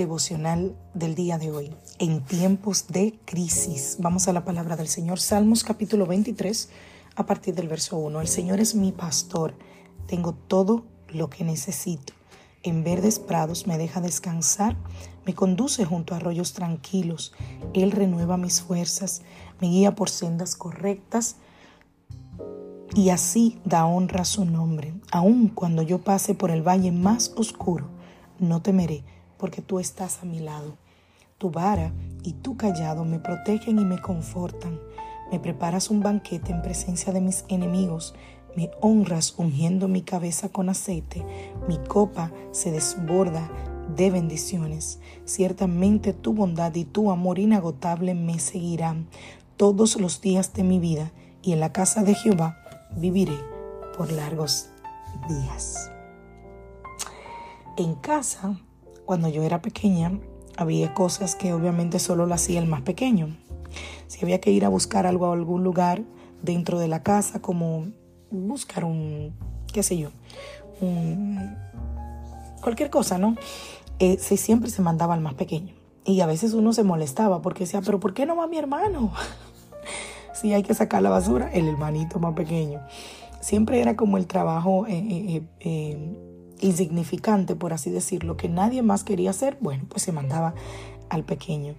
Devocional del día de hoy. En tiempos de crisis. Vamos a la palabra del Señor. Salmos capítulo 23 a partir del verso 1. El Señor es mi pastor. Tengo todo lo que necesito. En verdes prados me deja descansar, me conduce junto a arroyos tranquilos. Él renueva mis fuerzas, me guía por sendas correctas y así da honra a su nombre. Aun cuando yo pase por el valle más oscuro, no temeré porque tú estás a mi lado. Tu vara y tu callado me protegen y me confortan. Me preparas un banquete en presencia de mis enemigos. Me honras ungiendo mi cabeza con aceite. Mi copa se desborda de bendiciones. Ciertamente tu bondad y tu amor inagotable me seguirán todos los días de mi vida y en la casa de Jehová viviré por largos días. En casa cuando yo era pequeña, había cosas que obviamente solo lo hacía el más pequeño. Si había que ir a buscar algo a algún lugar dentro de la casa, como buscar un, qué sé yo, un, cualquier cosa, ¿no? Eh, siempre se mandaba al más pequeño. Y a veces uno se molestaba porque decía, pero ¿por qué no va mi hermano? si hay que sacar la basura, el hermanito más pequeño. Siempre era como el trabajo eh, eh insignificante, por así decirlo, que nadie más quería hacer, bueno, pues se mandaba al pequeño.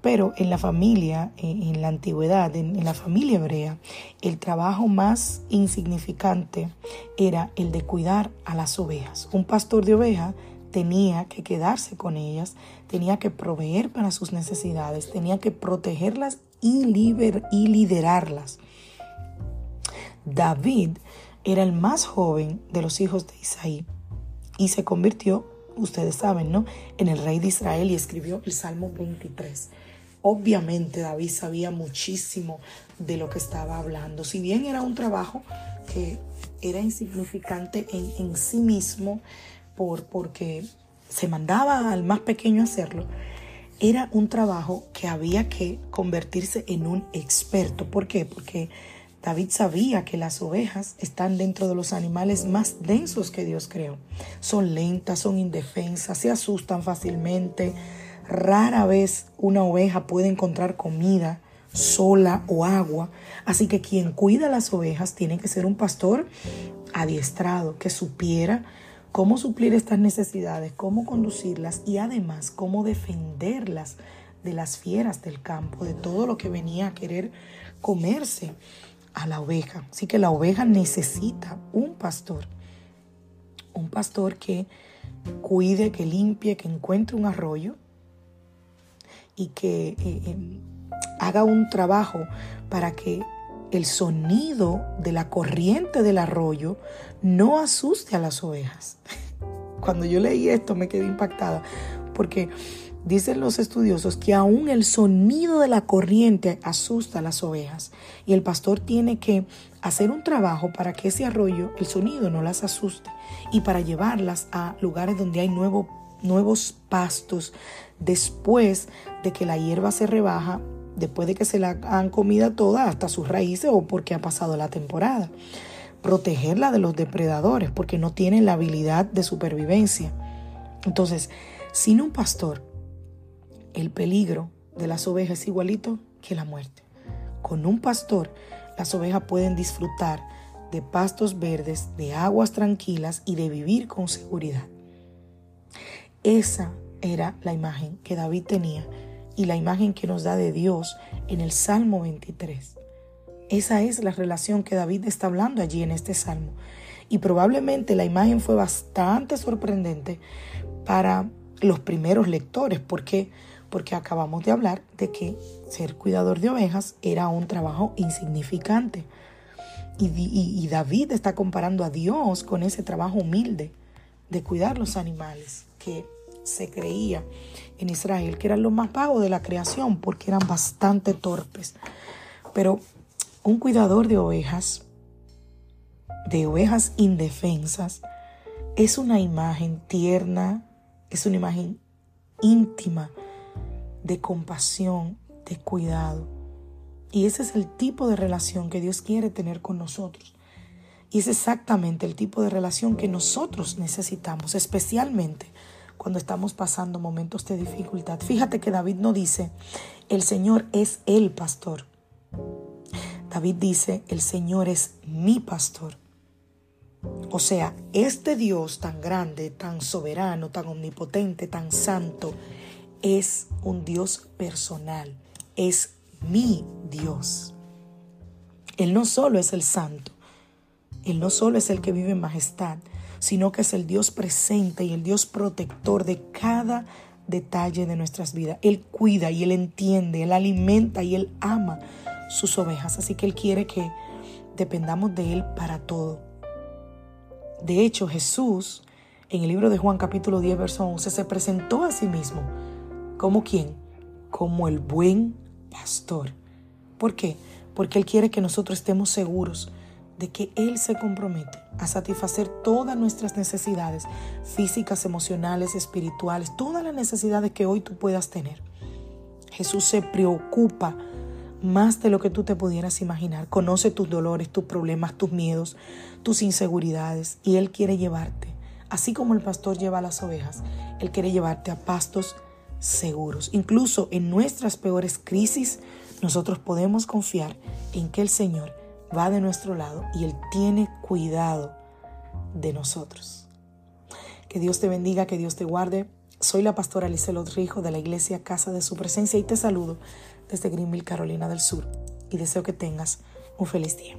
Pero en la familia, en, la antigüedad, en, la familia hebrea, el trabajo más insignificante era el de cuidar a las ovejas. Un pastor de ovejas tenía que quedarse con ellas, tenía que proveer para sus necesidades, tenía que protegerlas y, y liderarlas. David era el más joven de los hijos de Isaí y se convirtió, ustedes saben, ¿no?, en el rey de Israel y escribió el Salmo 23. Obviamente David sabía muchísimo de lo que estaba hablando. Si bien era un trabajo que era insignificante en, en sí mismo, por, porque se mandaba al más pequeño hacerlo, era un trabajo que había que convertirse en un experto. ¿Por qué? Porque David sabía que las ovejas están dentro de los animales más densos que Dios creó. Son lentas, son indefensas, se asustan fácilmente. Rara vez una oveja puede encontrar comida sola o agua. Así que quien cuida las ovejas tiene que ser un pastor adiestrado, que supiera cómo suplir estas necesidades, cómo conducirlas y además cómo defenderlas de las fieras del campo, de todo lo que venía a querer comerse a la oveja. Así que la oveja necesita un pastor. Un pastor que cuide, que limpie, que encuentre un arroyo y que eh, eh, haga un trabajo para que el sonido de la corriente del arroyo no asuste a las ovejas. Cuando yo leí esto me quedé impactada porque Dicen los estudiosos que aún el sonido de la corriente asusta a las ovejas y el pastor tiene que hacer un trabajo para que ese arroyo, el sonido no las asuste y para llevarlas a lugares donde hay nuevos pastos después de que la hierba se rebaja, después de que se la han comido toda hasta sus raíces o porque ha pasado la temporada. Protegerla de los depredadores porque no tienen la habilidad de supervivencia. Entonces, sin un pastor, el peligro de las ovejas es igualito que la muerte. Con un pastor, las ovejas pueden disfrutar de pastos verdes, de aguas tranquilas y de vivir con seguridad. Esa era la imagen que David tenía y la imagen que nos da de Dios en el Salmo 23. Esa es la relación que David está hablando allí en este salmo. Y probablemente la imagen fue bastante sorprendente para los primeros lectores. ¿Por qué? Porque acabamos de hablar de que ser cuidador de ovejas era un trabajo insignificante. Y, David está comparando a Dios con ese trabajo humilde de cuidar los animales que se creía en Israel que eran los más pagos de la creación porque eran bastante torpes. Pero un cuidador de ovejas, de ovejas indefensas, es una imagen tierna, es una imagen íntima de compasión, de cuidado. Y ese es el tipo de relación que Dios quiere tener con nosotros. Y es exactamente el tipo de relación que nosotros necesitamos, especialmente cuando estamos pasando momentos de dificultad. Fíjate que David no dice, el Señor es el pastor. David dice, el Señor es mi pastor. O sea, este Dios tan grande, tan soberano, tan omnipotente, tan santo, es un Dios personal, es mi Dios. Él no solo es el santo, Él no solo es el que vive en majestad, sino que es el Dios presente y el Dios protector de cada detalle de nuestras vidas. Él cuida y Él entiende, Él alimenta y Él ama sus ovejas. Así que Él quiere que dependamos de Él para todo. De hecho, Jesús, en el libro de Juan capítulo 10, verso 11, se presentó a sí mismo como quién? Como el buen pastor. ¿Por qué? Porque Él quiere que nosotros estemos seguros de que Él se compromete a satisfacer todas nuestras necesidades físicas, emocionales, espirituales, todas las necesidades que hoy tú puedas tener. Jesús se preocupa más de lo que tú te pudieras imaginar. Conoce tus dolores, tus problemas, tus miedos, tus inseguridades y Él quiere llevarte. Así como el pastor lleva las ovejas, Él quiere llevarte a pastos seguros. Incluso en nuestras peores crisis, nosotros podemos confiar en que el Señor va de nuestro lado y Él tiene cuidado de nosotros. Que Dios te bendiga, que Dios te guarde. Soy la pastora Lizelot Rijo de la iglesia Casa de Su Presencia y te saludo desde Greenville, Carolina del Sur. Y deseo que tengas un feliz día.